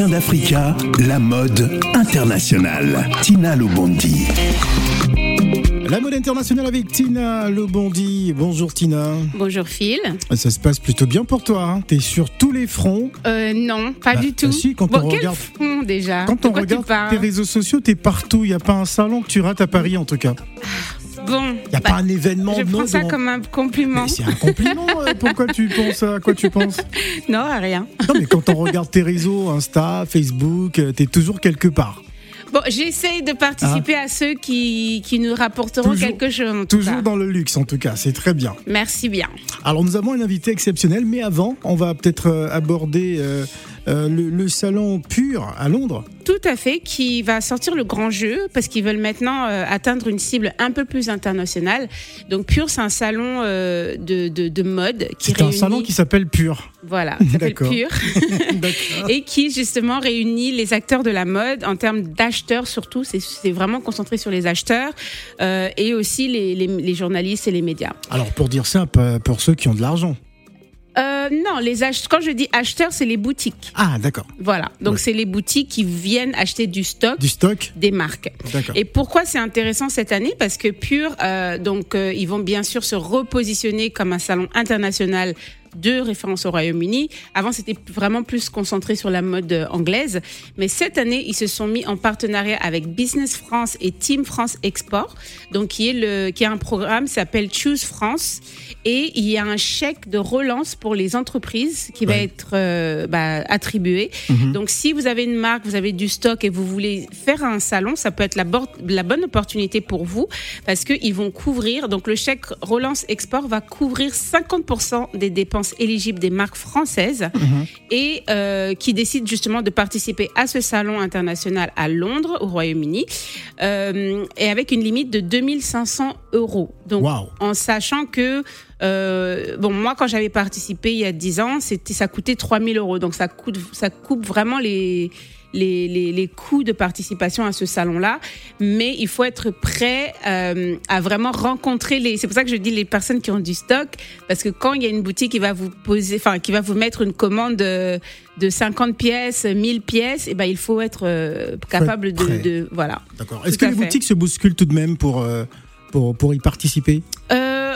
Matin d'Africa, la mode internationale. Tina Lobondi. La mode internationale avec Tina Lobondi. Bonjour Tina. Bonjour Phil. Ça se passe plutôt bien pour toi. Hein T'es sur tous les fronts. Euh, non, pas Bah, du tout. bah si, quand bon, on quel regarde- front déjà Quand De on regarde tes réseaux sociaux, t'es partout. Il n'y a pas un salon que tu rates à Paris en tout cas. Bon, Il n'y a bah, pas un événement je prends ça comme un compliment. C'est un compliment. euh, Pourquoi tu penses à quoi tu penses? Non, à rien. Non, mais quand on regarde tes réseaux, Insta, Facebook, euh, t'es toujours quelque part. Bon, j'essaye de participer à ceux qui, qui nous rapporteront. Toujours- quelque chose. Toujours cas. dans le luxe en tout cas. C'est très bien. Merci bien. Alors nous avons un invité exceptionnel, mais avant, on va peut-être euh, aborder euh, euh, le, le salon Pur à Londres. Tout à fait, qui va sortir le grand jeu parce qu'ils veulent maintenant euh, atteindre une cible un peu plus internationale. Donc Pure, c'est un salon euh, de, de, de mode qui C'est un réunit. salon qui s'appelle Pur. Voilà, s'appelle D'accord. Pure. Et qui justement réunit les acteurs de la mode en termes d'acheteurs surtout. C'est- vraiment concentré sur les acheteurs et aussi les, les- les journalistes et les médias. Alors pour dire euh, pour ceux qui ont de l'argent. Euh, non, les quand je dis acheteurs, c'est les boutiques. Ah d'accord. Voilà, donc Ouais. c'est les boutiques qui viennent acheter du stock Du stock. des marques. D'accord. Et pourquoi c'est intéressant cette année? Parce que Pure, euh, donc euh, ils vont bien sûr se repositionner comme un salon international de référence au Royaume-Uni. Avant, c'était vraiment plus concentré sur la mode euh, anglaise, mais cette année, ils se sont mis en partenariat avec Business France et Team France Export, donc qui est le qui a un programme qui s'appelle Choose France, et il y a un chèque de relance pour les entreprises qui va être euh, bah, attribué. Mhm. Donc, si vous avez une marque, vous avez du stock et vous voulez faire un salon, ça peut être la, la bonne opportunité pour vous parce qu'ils vont couvrir, donc le chèque relance export va couvrir 50% des dépenses éligibles des marques françaises Mhm. et euh, qui décident justement de participer à ce salon international à Londres, au Royaume-Uni, euh, et avec une limite de 2500 euros. Donc, en sachant que euh, bon moi quand j'avais participé il y a 10 ans c'était ça coûtait 3000 euros donc ça coûte ça coupe vraiment les les, les, les coûts de participation à ce salon-là, mais il faut être prêt euh, à vraiment rencontrer les. C'est pour ça que je dis les personnes qui ont du stock, parce que quand il y a une boutique qui va vous poser, enfin qui va vous mettre une commande de, de 50 pièces, 1000 pièces, et ben il faut être euh, capable être de, de voilà. D'accord. Est-ce que les fait. boutiques se bousculent tout de même pour euh, pour pour y participer? Euh,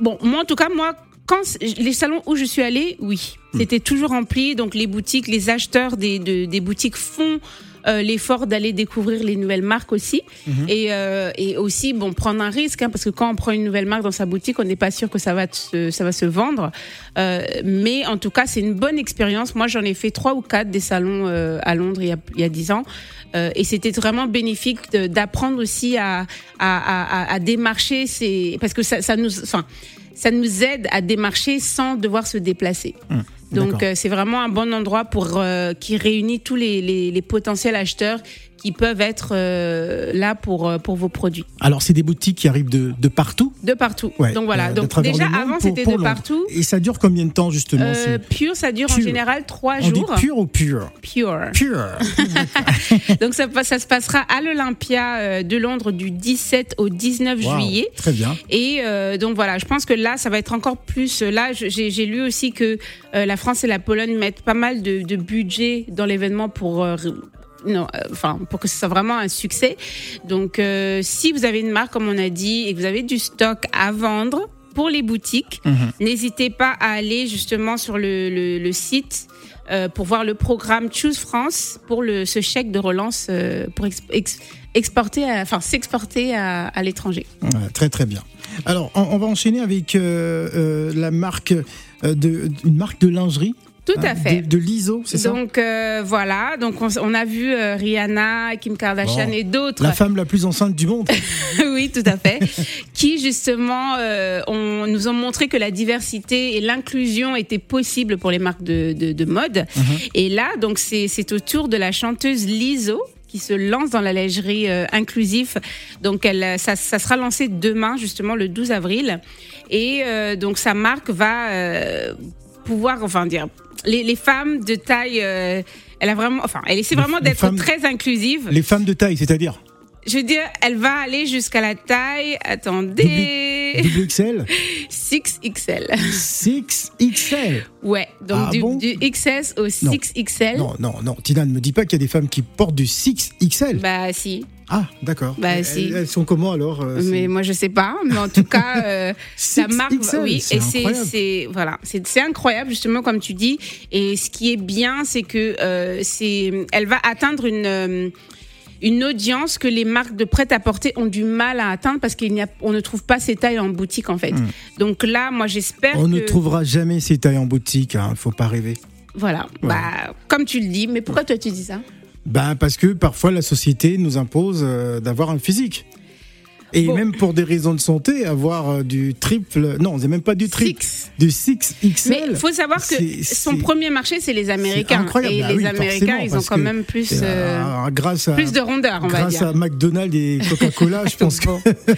bon, moi en tout cas, moi, quand les salons où je suis allée, oui, c'était toujours rempli. Donc les boutiques, les acheteurs des, de- des boutiques font euh, l'effort d'aller découvrir les nouvelles marques aussi. et, euh, et aussi, bon, prendre un risque, hein, parce que quand on prend une nouvelle marque dans sa boutique, on n'est pas sûr que ça va, se, ça va se vendre. Euh, mais en tout cas, c'est une bonne expérience. Moi, j'en ai fait trois ou quatre des salons euh, à Londres il y a, il y a dix ans. Euh, et c'était vraiment bénéfique d'apprendre aussi à, à, à, à démarcher ces... Parce que ça, ça nous... Enfin, ça nous aide à démarcher sans devoir se déplacer. Donc d'accord. euh, c'est vraiment un bon endroit pour euh, qui réunit tous les, les, les potentiels acheteurs qui peuvent être euh, là pour euh, pour vos produits Alors c'est des boutiques qui arrivent de, de partout. de partout. Ouais, Donc voilà. euh, Donc déjà avant c'était de Londres. partout. Et ça dure combien de temps justement Euh, pure, ça dure en Pure. général trois On dit jours. pur ou pur Pure. Pur. Donc ça, ça se passera à l'Olympia de Londres du 17 au 19 Waouh, juillet. Très bien. Et euh, donc voilà, je pense que là, ça va être encore plus. Là, j'ai j'ai lu aussi que euh, la France et la Pologne mettent pas mal de, de budget dans l'événement pour. euh, non, euh, enfin, pour que ce soit vraiment un succès. Donc, euh, si vous avez une marque, comme on a dit, et que vous avez du stock à vendre pour les boutiques, Mhm. n'hésitez pas à aller justement sur le, le, le site euh, pour voir le programme Choose France pour le, ce chèque de relance euh, pour ex- ex- exporter, à- enfin s'exporter à, à l'étranger. Ouais, très très bien. Alors on, on va enchaîner avec euh, la marque de une marque de lingerie. Tout hein, à fait. De, de l'ISO, c'est ça? Donc euh, voilà, donc on, on a vu euh, Rihanna, Kim Kardashian Bon. et d'autres. La femme la plus enceinte du monde. oui, tout à fait. qui justement euh, nous ont montré que la diversité et l'inclusion étaient possibles pour les marques de, de, de mode. Mhm. Et là, donc c'est au tour de la chanteuse Lizzo qui se lance dans la lingerie euh, inclusive. Donc elle, ça, ça sera lancé demain, justement le 12 avril. Et euh, donc sa marque va euh, pouvoir, enfin dire, les, les femmes de taille, euh, elle a vraiment, enfin, elle essaie vraiment d'être femmes- très inclusive. Les femmes de taille, c'est-à-dire? Je veux dire, elle va aller jusqu'à la taille. Attendez. Double XL 6XL. 6XL Ouais, donc Ah du, bon du XS au 6XL. Non, non, non. Tina, ne me dis pas qu'il y a des femmes qui portent du 6XL. Bah si, Ah, d'accord. Bah, elles, si. elles sont comment alors euh, mais moi je sais pas, mais en tout cas euh, ça marque 6XL, oui et c'est voilà, c'est c'est incroyable justement comme tu dis et ce qui est bien c'est que euh, c'est elle va atteindre une euh, une audience que les marques de prêt-à-porter ont du mal à atteindre parce qu'il n'y a, on ne trouve pas ces tailles en boutique en fait. Donc là, moi j'espère Hmm. On que ne trouvera jamais ces tailles en boutique, hein, faut pas rêver. voilà, Ouais. bah comme tu le dis, mais pourquoi toi tu dis ça? Ben parce que parfois la société nous impose euh, d'avoir un physique. Et Bon. même pour des raisons de santé, avoir euh, du triple, non, c'est même pas du triple, Six. du 6XL. Mais il faut savoir que son premier marché, c'est les Américains. incroyable. Et Bah les oui, Américains, ils ont quand même plus, euh, euh, grâce à, plus de rondeur, on va grâce dire. à McDonald's et Coca-Cola, je pense qu'on peut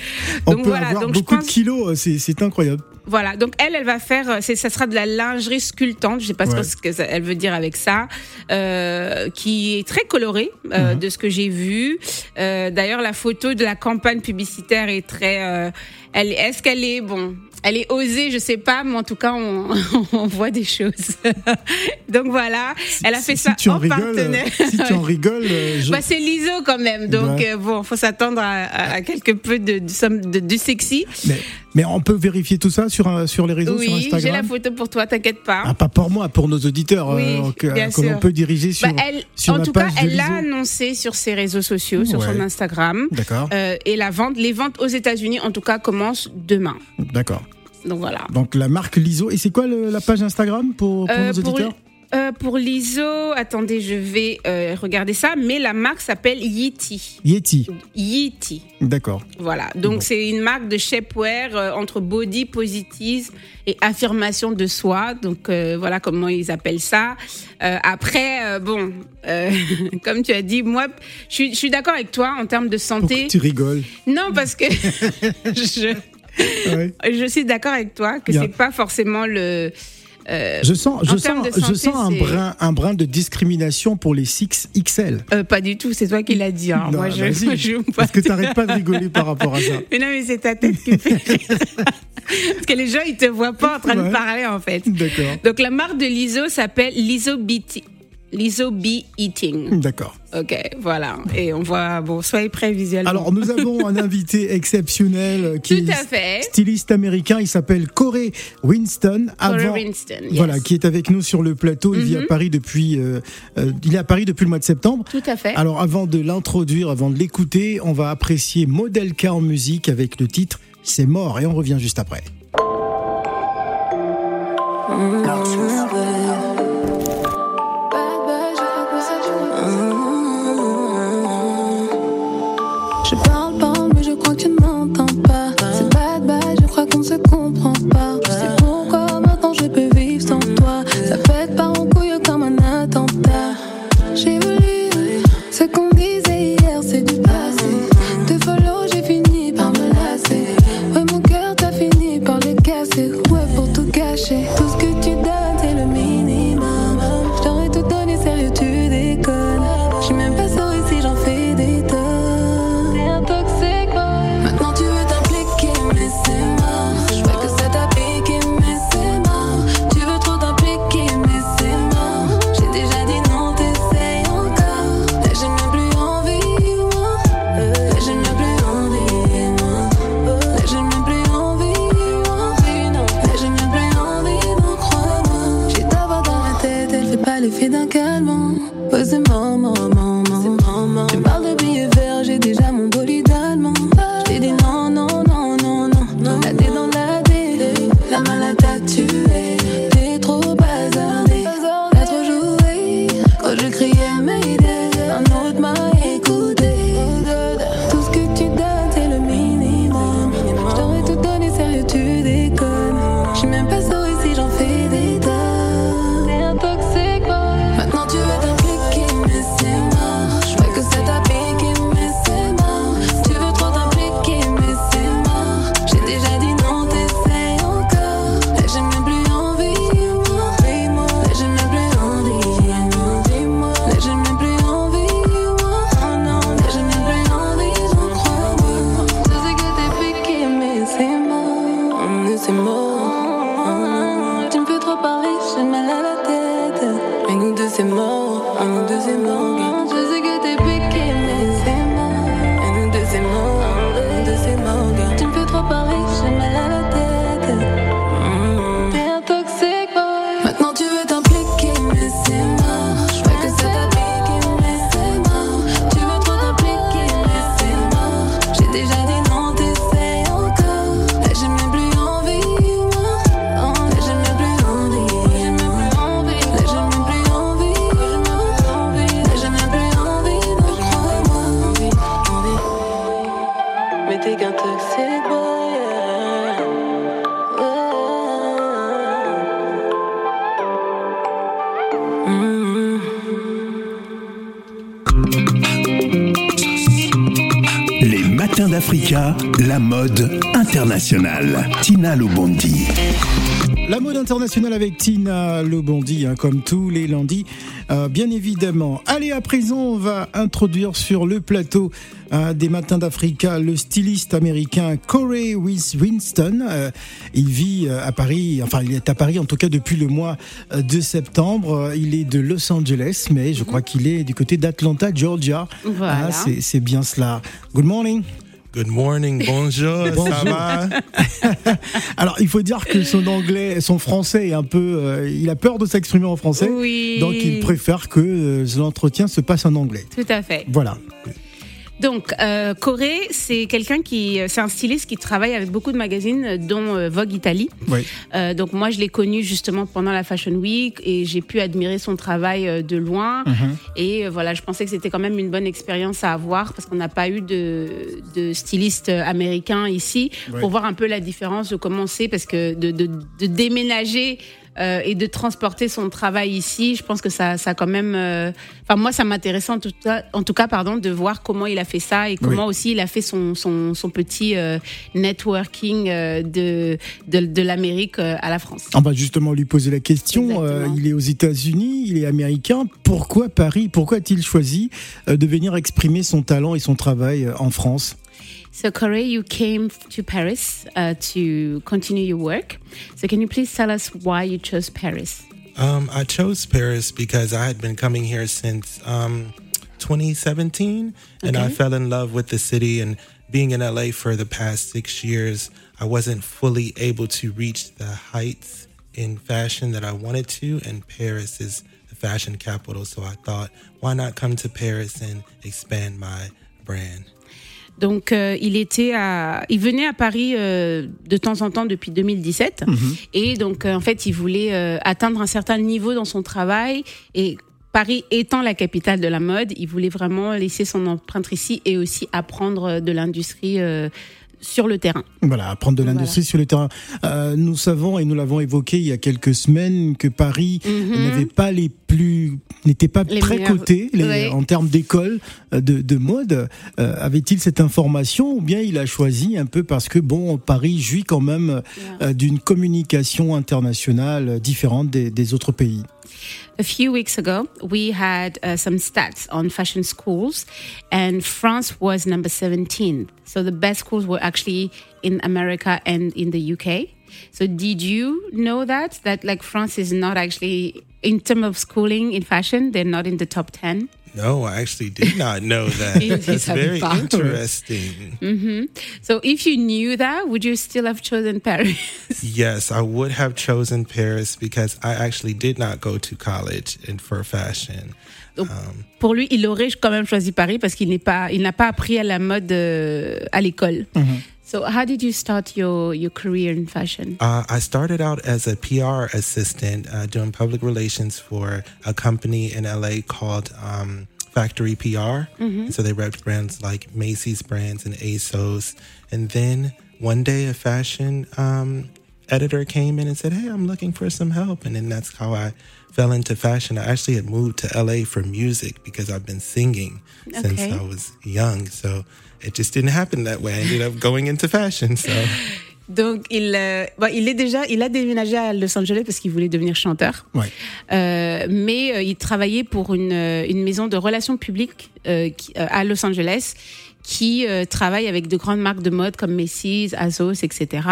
voilà, avoir donc beaucoup pense- de kilos, euh, c'est incroyable. Voilà, donc elle, elle va faire, euh, ça sera de la lingerie sculptante, je sais pas Ouais. ce que ça- elle veut dire avec ça, euh, qui est très colorée euh, Mhm. de ce que j'ai vu. Euh, d'ailleurs, la photo de la campagne publicitaire est très, euh, elle, est-ce qu'elle est bon, elle est osée, je sais pas, mais en tout cas, on, on voit des choses. donc voilà, elle a fait si ça tu en en rigoles, partenaire. si tu en rigoles, euh, je- Bah, c'est l'ISO quand même, donc Ouais. bon, faut s'attendre à, à, à quelque peu de, de, de, de sexy. mais, mais on peut vérifier tout ça sur, euh, sur les réseaux, sur Oui, j'ai Instagram. la photo pour toi, t'inquiète pas. Ah, pas pour moi, pour nos auditeurs, Oui, euh, que, bien que l'on peut diriger sur. Bah, elle, sur en la tout cas, page elle l'a annoncé sur ses réseaux sociaux, sur Ouais. son Instagram. D'accord, Euh, et la vente, les ventes aux États-Unis, en tout cas, commencent demain. d'accord. Donc voilà. Donc la marque Liso. Et c'est quoi le- la page Instagram pour, pour Euh, nos pour, auditeurs? Euh, pour l'ISO, attendez, je vais euh, regarder ça. Mais la marque s'appelle Yeti. Yeti. Yeti. D'accord. Voilà. Donc Bon. c'est une marque de shapewear euh, entre body positive et affirmation de soi. Donc voilà comment ils appellent ça. Après, bon, comme tu as dit, moi, je suis, d'accord avec toi en termes de Pourquoi santé. tu rigoles? Non, parce que je, Ouais. je suis d'accord avec toi que Bien. c'est pas forcément le. Euh, Je sens, je sens, santé, je sens un brin, un brin de discrimination pour les 6XL. euh, pas du tout, c'est toi qui l'as dit. hein. Non, moi, je, je Parce que te- t'arrêtes pas de rigoler par rapport à ça. Mais non, mais c'est ta tête qui fait. Parce que les gens, ils te voient pas en train Ouais. de parler, en fait. D'accord. Donc, la marque de l'ISO s'appelle l'ISO BT. L'ISO Be Eating. D'accord. Ok, voilà. Et on voit, bon, soyez prêts visuellement. Alors, nous avons un invité exceptionnel qui Tout à est fait. styliste américain. Il s'appelle Corey Winston. Corey Avant- Winston, yes. Voilà, qui est avec nous sur le plateau. Il vit à Mhm. Paris depuis, euh, euh, il est à Paris depuis le mois de septembre. Tout à fait. Alors, avant de l'introduire, avant de l'écouter, on va apprécier Model K en musique avec le titre C'est mort et on revient juste après. La mode internationale. Tina Lobondi. La mode internationale avec Tina Lobondi, hein, comme tous les lundis, euh, bien évidemment. Allez, à présent, on va introduire sur le plateau euh, des Matins d'Africa le styliste américain Corey Winston. Euh, il vit à Paris, enfin, il est à Paris en tout cas depuis le mois de septembre. Il est de Los Angeles, mais je crois qu'il est du côté d'Atlanta, Georgia. Voilà. Ah, c'est c'est bien cela. Good morning. Good morning, bonjour, ça va? Alors, il faut dire que son anglais, son français est un peu. euh, il a peur de s'exprimer en français. Oui. Donc, il préfère que euh, l'entretien se passe en anglais. Tout à fait. Voilà. Donc, euh, Corée, c'est quelqu'un qui, c'est un styliste qui travaille avec beaucoup de magazines, euh, dont euh, Vogue Italie. Oui. Euh, donc, moi, je l'ai connu justement pendant la Fashion Week et j'ai pu admirer son travail euh, de loin. Mhm. Et euh, voilà, je pensais que c'était quand même une bonne expérience à avoir parce qu'on n'a pas eu de, de styliste euh, américain ici pour voir un peu la différence de comment c'est parce que de, de, de déménager euh, et de transporter son travail ici, je pense que ça, ça quand même. euh, Enfin, moi, ça m'intéressait en tout cas, en tout cas, pardon, de voir comment il a fait ça et comment aussi il a fait son son, son petit euh, networking euh, de de, de l'Amérique euh, à la France. On va justement lui poser la question. Euh, il est aux États-Unis, il est américain. Pourquoi Paris Pourquoi a-t-il choisi de venir exprimer son talent et son travail en France? So, Corey, you came to Paris uh, to continue your work. So, can you please tell us why you chose Paris? Um, I chose Paris because I had been coming here since um, 2017, and I fell in love with the city. And being in LA for the past six years, I wasn't fully able to reach the heights in fashion that I wanted to. And Paris is the fashion capital, so I thought, why not come to Paris and expand my brand? Donc, euh, il était à, il venait à Paris euh, de temps en temps depuis 2017, et donc euh, en fait, il voulait euh, atteindre un certain niveau dans son travail. Et Paris étant la capitale de la mode, il voulait vraiment laisser son empreinte ici et aussi apprendre de l'industrie euh, sur le terrain. Voilà, apprendre de l'industrie sur le terrain. Euh, nous savons et nous l'avons évoqué il y a quelques semaines que Paris n'avait pas les plus, n'était pas Mhm. Les très meilleurs- coté les- Ouais. en termes d'école euh, de, de mode. Euh, Avait-il cette information ou bien il a choisi un peu parce que bon, Paris jouit quand même euh, d'une communication internationale différente des, des autres pays? A few weeks ago, we had uh, some stats on fashion schools, and France was number 17. So the best schools were actually in America and in the UK. So did you know that that like France is not actually in terms of schooling in fashion, they're not in the top 10? No, I actually did not know that. Il- il That's very pas. interesting. Mm-hmm. So if you knew that, would you still have chosen Paris? Yes, I would have chosen Paris because I actually did not go to college in for fashion. Donc, um, pour lui, il aurait quand même choisi Paris parce qu'il n'est pas, il n'a pas appris à la mode euh, à l'école. Mm-hmm. So how did you start your your career in fashion? Uh, I started out as a PR assistant uh, doing public relations for a company in LA called um, Factory PR. And so they repped brands like Macy's brands and ASOS. And then one day a fashion um, editor came in and said, Hey, I'm looking for some help. And then that's how I fell into fashion. I actually had moved to LA for music because I've been singing since I was young. So it just didn't happen that way. I ended up going into fashion. So. Donc il, euh, bon, il est déjà, il a déménagé à Los Angeles parce qu'il voulait devenir chanteur. Ouais. Euh, mais euh, il travaillait pour une, euh, une maison de relations publiques euh, qui- euh, à Los Angeles qui euh, travaille avec de grandes marques de mode comme Macy's, Azos, etc.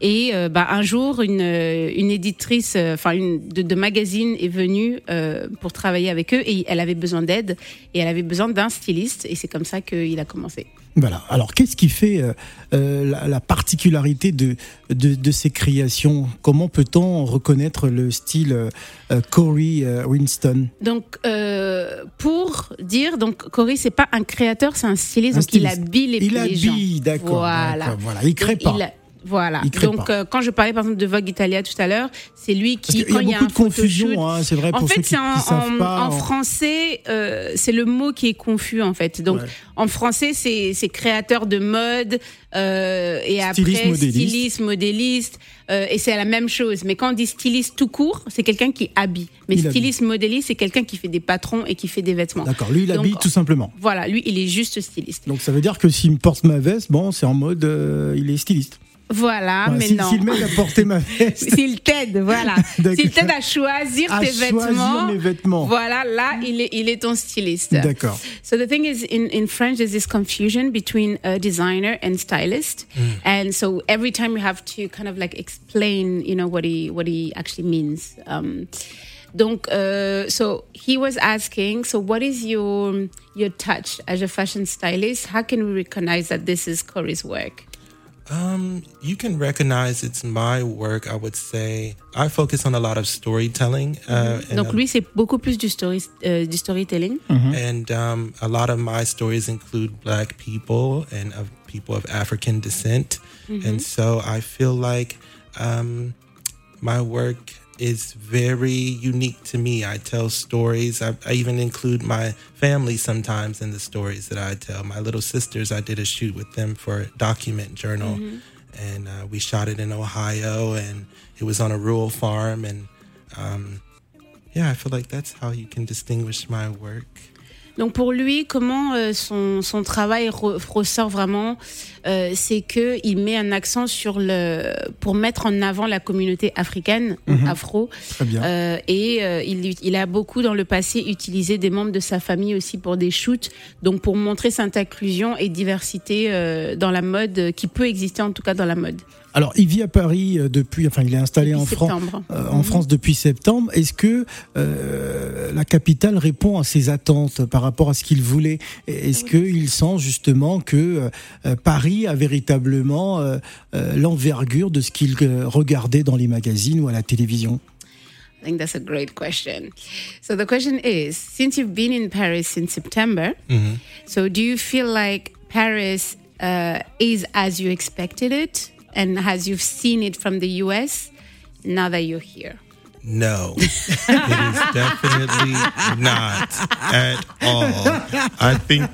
Et euh, bah, un jour, une, euh, une éditrice, euh, enfin une de, de magazine est venue euh, pour travailler avec eux et elle avait besoin d'aide et elle avait besoin d'un styliste et c'est comme ça qu'il a commencé. Voilà. Alors, qu'est-ce qui fait euh, euh, la, la particularité de, de, de ces créations? Comment peut-on reconnaître le style euh, Corey euh, Winston? Donc, euh, pour dire, donc Cory, c'est pas un créateur, c'est un styliste, Un donc il habille les, Il les gens. habille, d'accord. Voilà. Voilà. Il crée Donc, pas. il voilà. Donc, euh, quand je parlais par exemple de Vogue Italia tout à l'heure, c'est lui Parce qui, y a il y a beaucoup de confusion, hein, c'est vrai, pour en ceux fait, qui c'est ne un- savent en, pas. en français, euh, c'est le mot qui est confus en fait. Donc, Ouais. en français, c'est créateur de mode euh, et Styliste, après modéliste. styliste, modéliste, et c'est la même chose. Mais quand on dit styliste tout court, c'est quelqu'un qui habille. Mais Il habille. styliste, modéliste, c'est quelqu'un qui fait des patrons et qui fait des vêtements. D'accord. Lui, il Donc, habille tout simplement. Voilà, lui, il est juste styliste. Donc, ça veut dire que s'il me porte ma veste, bon, c'est en mode, il est styliste. Voilà, mais si- non. S'il m'aide à porter ma veste, S'il t'aide, voilà. S'il t'aide à choisir à tes choisir vêtements, mes vêtements. voilà, là, il est, il est ton styliste. D'accord. So the thing is, in, in French, there's this confusion between a designer and stylist, and so every time you have to kind of like explain, you know, what he what he actually means. Um, donc, uh, so he was asking, so what is your your touch as a fashion stylist? How can we recognize that this is Corey's work? Um, you can recognize it's my work. I would say I focus on a lot of storytelling, uh, and, Donc a, lui, c'est beaucoup plus du story euh, du storytelling. and um, a lot of my stories include Black people and of people of African descent, and so I feel like um, my work is very unique to me. I tell stories. I, I even include my family sometimes in the stories that I tell. My little sisters, I did a shoot with them for a document journal, and uh, we shot it in Ohio, and it was on a rural farm. And um, yeah, I feel like that's how you can distinguish my work. Donc pour lui, comment euh, son, son travail re- ressort vraiment, euh, c'est que il met un accent sur le pour mettre en avant la communauté africaine, afro, Très bien. euh, et euh, il, il a beaucoup dans le passé utilisé des membres de sa famille aussi pour des shoots, donc pour montrer cette inclusion et diversité euh, dans la mode qui peut exister en tout cas dans la mode. Alors, il vit à Paris euh, depuis, enfin, il est installé Depuis en euh, en France depuis septembre. Est-ce que euh, la capitale répond à ses attentes par rapport à ce qu'il voulait? Est-ce qu'il sent justement que euh, Paris a véritablement euh, euh, l'envergure de ce qu'il euh, regardait dans les magazines ou à la télévision? I think that's a great question. So the question is, since you've been in Paris since September, so do you feel like Paris uh, is as you expected it, and as you've seen it from the US, now that you're here? No, it is definitely not at all. I think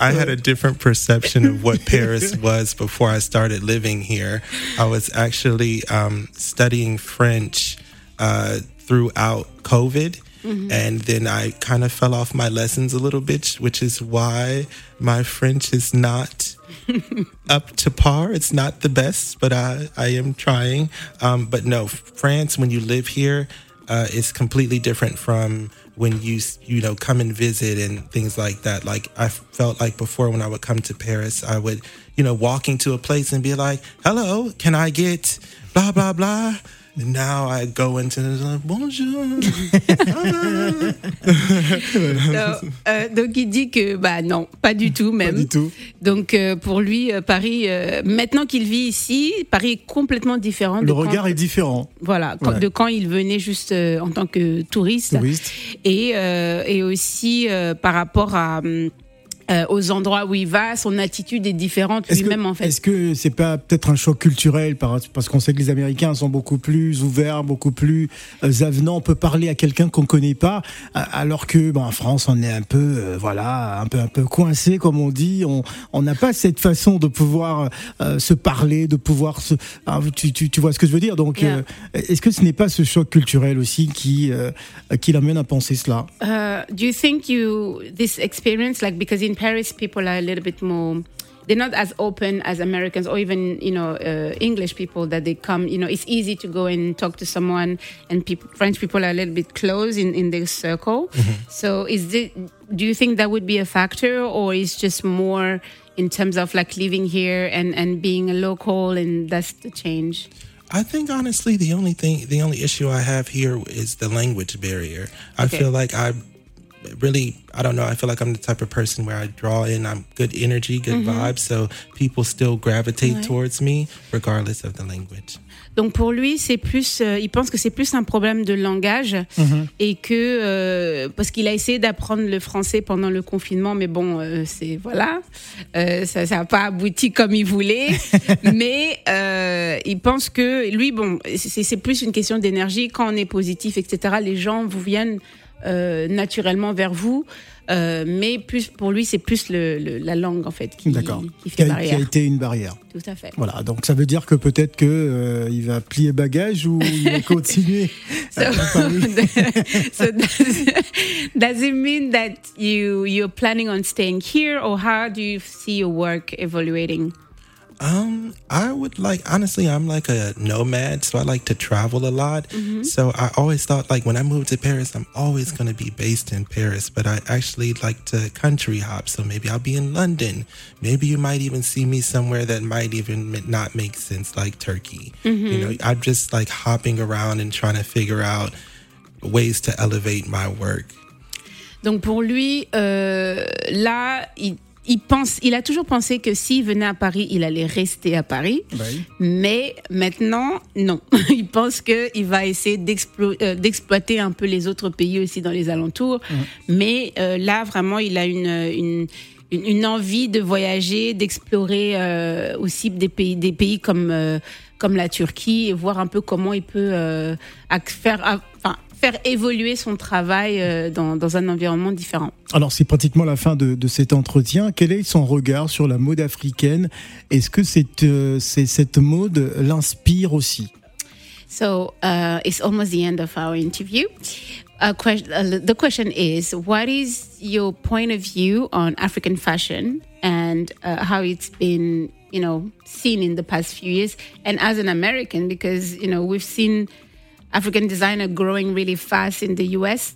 I had a different perception of what Paris was before I started living here. I was actually um, studying French uh, throughout COVID. And then I kind of fell off my lessons a little bit, which is why my French is not up to par. It's not the best, but I, I am trying. Um, but no, France, when you live here, uh, is completely different from when you you know come and visit and things like that. Like I felt like before when I would come to Paris, I would you know walking to a place and be like, "Hello, can I get blah blah blah." And now I go into the bonjour. So, euh, donc il dit que bah non, pas du tout même. Pas du tout. Donc euh, pour lui, euh, Paris, maintenant qu'il vit ici, Paris est complètement différent. Le de regard quand, est différent. Voilà, quand- Ouais. de quand il venait juste en tant que touriste. Touriste. et, et aussi par rapport à, hum, euh, aux endroits où il va, son attitude est différente lui-même en fait. est-ce que c'est pas peut-être un choc culturel par- parce qu'on sait que les Américains sont beaucoup plus ouverts, beaucoup plus euh, avenants. On peut parler à quelqu'un qu'on connaît pas, a- alors que bon, en France on est un peu euh, voilà un peu un peu coincé comme on dit. On on n'a pas cette façon de pouvoir euh, se parler, de pouvoir se. ah, tu, tu, tu vois ce que je veux dire? Donc Yeah. euh, est-ce que ce n'est pas ce choc culturel aussi qui euh, qui l'amène à penser cela? Uh, do you think you this experience like because in Paris people are a little bit more they're not as open as Americans or even you know uh, English people that they come you know it's easy to go and talk to someone and peop French people are a little bit close in in their circle so is it do you think that would be a factor or is just more in terms of like living here and and being a local, and that's the change. I think honestly, the only thing, the only issue I have here is the language barrier. I Okay. feel like I really, I don't know, I feel like I'm the type of person where I draw in, I'm good energy, good vibes, so people still gravitate Ouais. towards me regardless of the language. Donc pour lui, c'est plus, euh, il pense que c'est plus un problème de langage et que euh, parce qu'il a essayé d'apprendre le français pendant le confinement, mais bon, euh, c'est voilà, euh, ça n'a pas abouti comme il voulait. mais euh, il pense que lui, bon, c'est c'est plus une question d'énergie. Quand on est positif, etc., les gens vous viennent euh, naturellement vers vous. Euh, mais plus pour lui, c'est plus le, le- la langue en fait qui, qui Qui fait a, qui a barrière. été une barrière. Tout à fait. Voilà, donc ça veut dire que peut-être que euh, il va plier bagage ou il va continuer. So, so does, does it mean that you you're planning on staying here, or how do you see your work evaluating? Um, I would like honestly, I'm like a nomad, so I like to travel a lot. So I always thought like when I moved to Paris, I'm always going to be based in Paris, but I actually like to country hop. So maybe I'll be in London. Maybe you might even see me somewhere that might even not make sense, like Turkey. You know, I'm just like hopping around and trying to figure out ways to elevate my work. Donc pour lui, euh, là, il, il pense, il a toujours pensé que s'il venait à Paris, il allait rester à Paris. Oui. Mais maintenant, non. Il pense qu'il va essayer euh, d'exploiter un peu les autres pays aussi dans les alentours. Mais euh, là, vraiment, il a une, une, une, une envie de voyager, d'explorer euh, aussi des pays, des pays comme, euh, comme la Turquie et voir un peu comment il peut euh, faire, faire évoluer son travail euh, dans, dans un environnement différent. Alors c'est pratiquement la fin de, de cet entretien. Quel est son regard sur la mode africaine? Est-ce que cette, euh, c'est- cette mode l'inspire aussi? So uh, it's almost the end of our interview. Uh, ques- uh, the question is What is your point of view on African fashion and uh, how it's been, you know, seen in the past few years? And as an American, because, you know, we've seen African designer growing really fast in the US,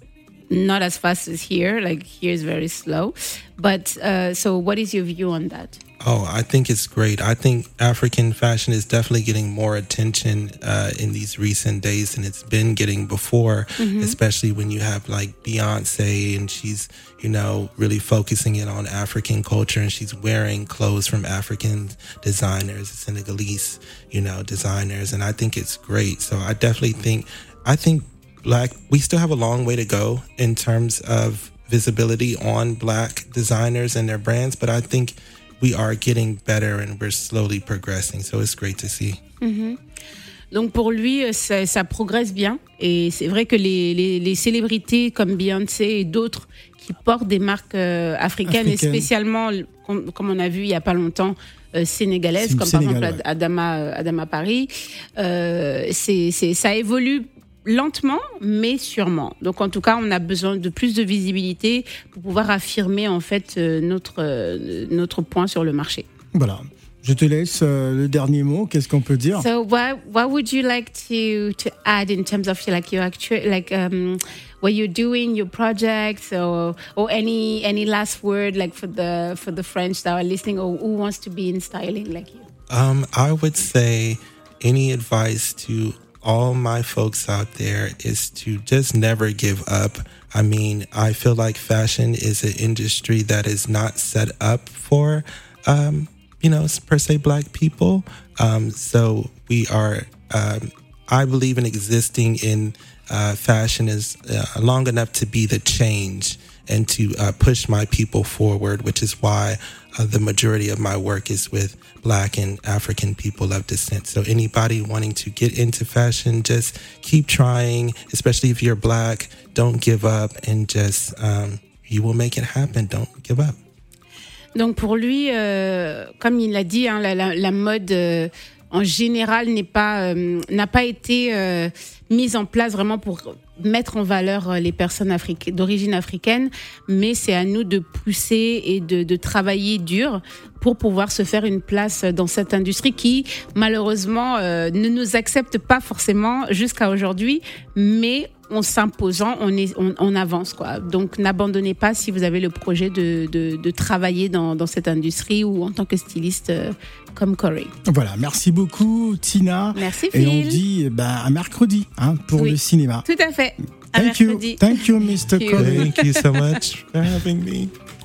not as fast as here. Like here is very slow. But uh, so, what is your view on that? Oh, I think it's great. I think African fashion is definitely getting more attention uh, in these recent days than it's been getting before, especially when you have like Beyonce and she's, you know, really focusing it on African culture and she's wearing clothes from African designers, Senegalese, you know, designers. And I think it's great. So I definitely think, I think black, we still have a long way to go in terms of visibility on black designers and their brands, but I think we are getting better and we're slowly progressing. So it's great to see. Donc pour lui, euh, ça, ça progresse bien. Et c'est vrai que les, les, les célébrités comme Beyoncé et d'autres qui portent des marques euh, africaines, et spécialement, comme, comme on a vu il y a pas longtemps, euh, sénégalaises, C'est comme Sénégal, par exemple ouais. Adama, euh, Adama Paris, euh, c'est, c'est, ça évolue lentement, mais sûrement. Donc en tout cas, on a besoin de plus de visibilité pour pouvoir affirmer en fait euh, notre, euh, notre point sur le marché. Voilà. Je te laisse euh, le dernier mot. Qu'est-ce qu'on peut dire? So what what would you like to to add in terms of like your actual like um what you're doing your projects or or any any last word like for the for the French that are listening or who wants to be in styling like you? Um, I would say any advice to all my folks out there is to just never give up. I mean, I feel like fashion is an industry that is not set up for, um, you know, per se black people. Um, so we are, um, I believe in existing in uh, fashion is uh, long enough to be the change and to uh, push my people forward, which is why uh, the majority of my work is with Black and African people of descent. So, anybody wanting to get into fashion, just keep trying, especially if you're Black. Don't give up and just, um, you will make it happen. Don't give up. Donc pour lui, euh, comme il l'a dit, hein, la, la- la mode euh, en général n'est pas euh, n'a pas été euh, mise en place vraiment pour mettre en valeur euh, les personnes d'origine africaine, mais c'est à nous de pousser et de, de travailler dur pour pouvoir se faire une place dans cette industrie qui malheureusement euh, ne nous accepte pas forcément jusqu'à aujourd'hui, mais en s'imposant, on, est, on, on avance. Quoi. Donc n'abandonnez pas si vous avez le projet de, de, de travailler dans, dans, cette industrie ou en tant que styliste euh, comme Corey. Voilà, merci beaucoup Tina. Merci Phil. Et on dit bah, à mercredi hein, pour Oui. le cinéma. Tout à fait. À Thank you, mercredi. thank you, Mr. Corey. Thank you so much for having me.